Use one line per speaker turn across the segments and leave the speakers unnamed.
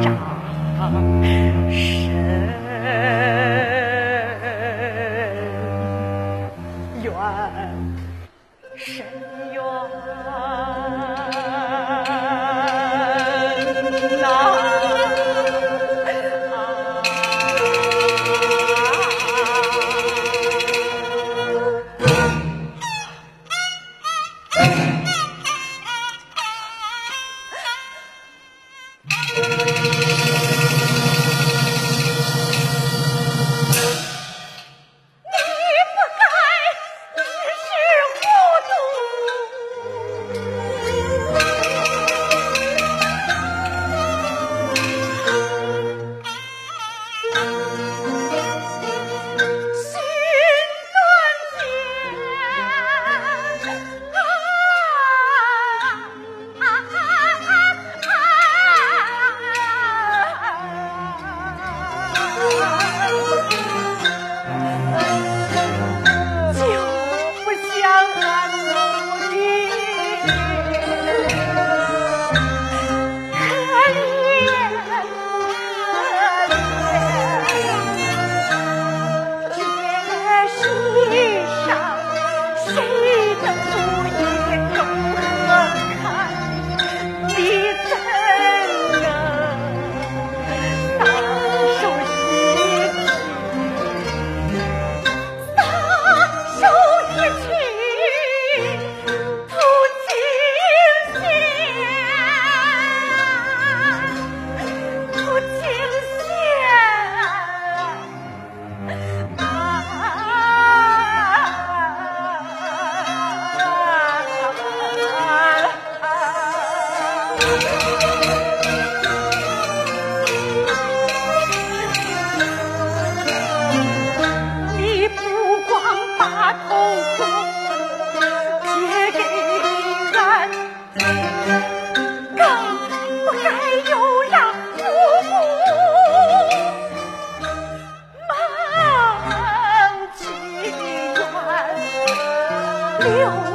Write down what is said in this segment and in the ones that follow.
长，深渊，深渊。你不光把痛苦借给俺，更不该又让父母蒙屈冤。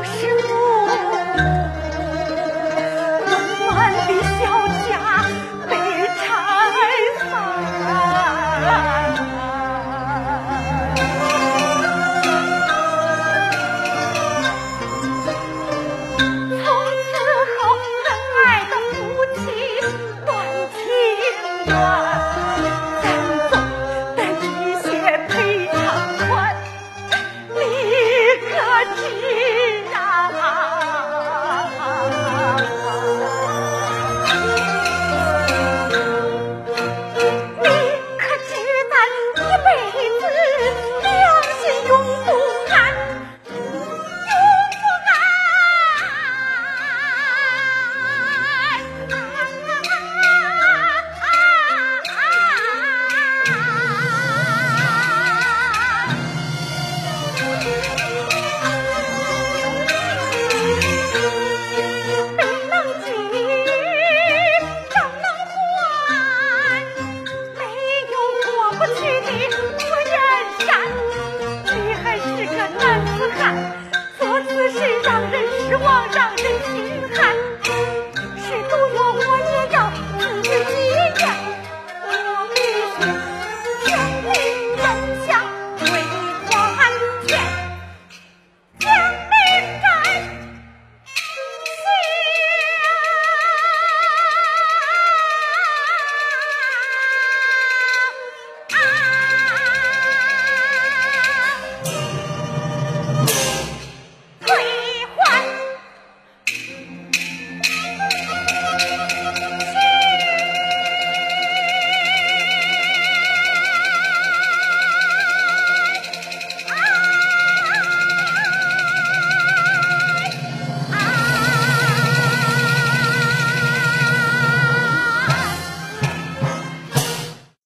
Yeah.